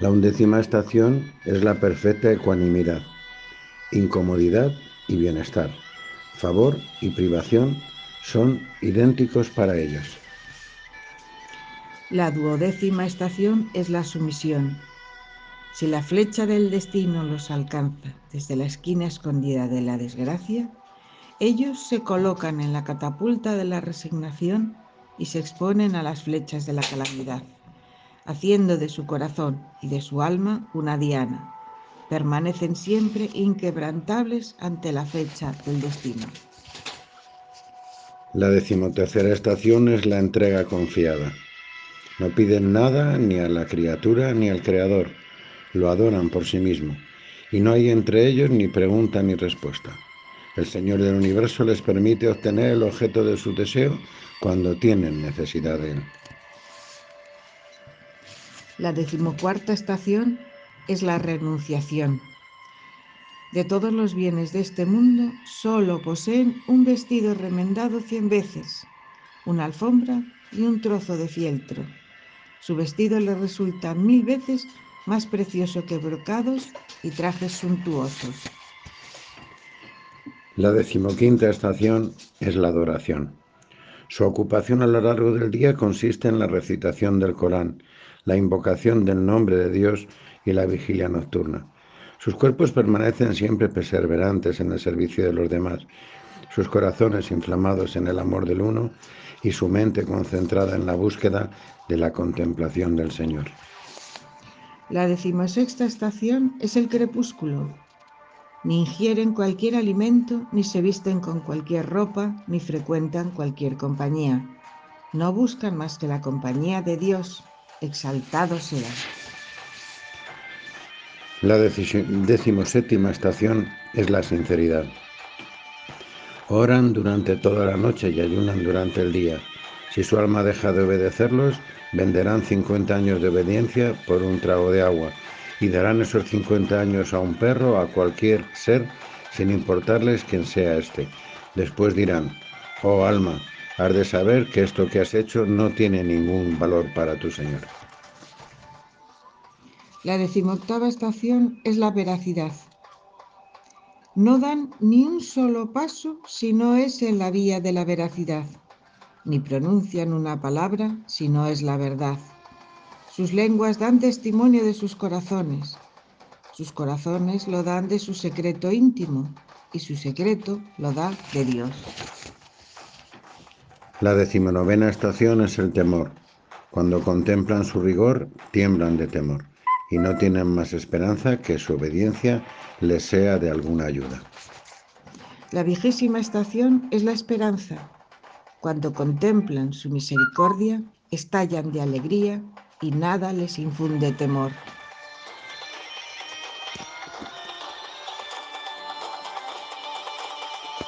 La undécima estación es la perfecta ecuanimidad, incomodidad y bienestar, favor y privación son idénticos para ellos. La duodécima estación es la sumisión. Si la flecha del destino los alcanza desde la esquina escondida de la desgracia, ellos se colocan en la catapulta de la resignación y se exponen a las flechas de la calamidad, haciendo de su corazón y de su alma una diana. Permanecen siempre inquebrantables ante la fecha del destino. La decimotercera estación es la entrega confiada. No piden nada ni a la criatura ni al Creador, lo adoran por sí mismo, y no hay entre ellos ni pregunta ni respuesta. El Señor del universo les permite obtener el objeto de su deseo cuando tienen necesidad de él. La decimocuarta estación es la renunciación. De todos los bienes de este mundo, solo poseen un vestido remendado cien veces, una alfombra y un trozo de fieltro. Su vestido les resulta mil veces más precioso que brocados y trajes suntuosos. La decimoquinta estación es la adoración. Su ocupación a lo largo del día consiste en la recitación del Corán, la invocación del nombre de Dios y la vigilia nocturna. Sus cuerpos permanecen siempre perseverantes en el servicio de los demás, sus corazones inflamados en el amor del uno y su mente concentrada en la búsqueda de la contemplación del Señor. La decimosexta estación es el crepúsculo, ni ingieren cualquier alimento, ni se visten con cualquier ropa, ni frecuentan cualquier compañía. No buscan más que la compañía de Dios, exaltado sea. La decimoséptima estación es la sinceridad. Oran durante toda la noche y ayunan durante el día. Si su alma deja de obedecerlos, venderán 50 años de obediencia por un trago de agua y darán esos 50 años a un perro, a cualquier ser, sin importarles quién sea éste. Después dirán, oh alma, has de saber que esto que has hecho no tiene ningún valor para tu Señor. La decimoctava estación es la veracidad. No dan ni un solo paso si no es en la vía de la veracidad, ni pronuncian una palabra si no es la verdad. Sus lenguas dan testimonio de sus corazones. Sus corazones lo dan de su secreto íntimo y su secreto lo da de Dios. La decimonovena estación es el temor. Cuando contemplan su rigor, tiemblan de temor y no tienen más esperanza que su obediencia les sea de alguna ayuda. La vigésima estación es la esperanza. Cuando contemplan su misericordia, estallan de alegría y nada les infunde temor.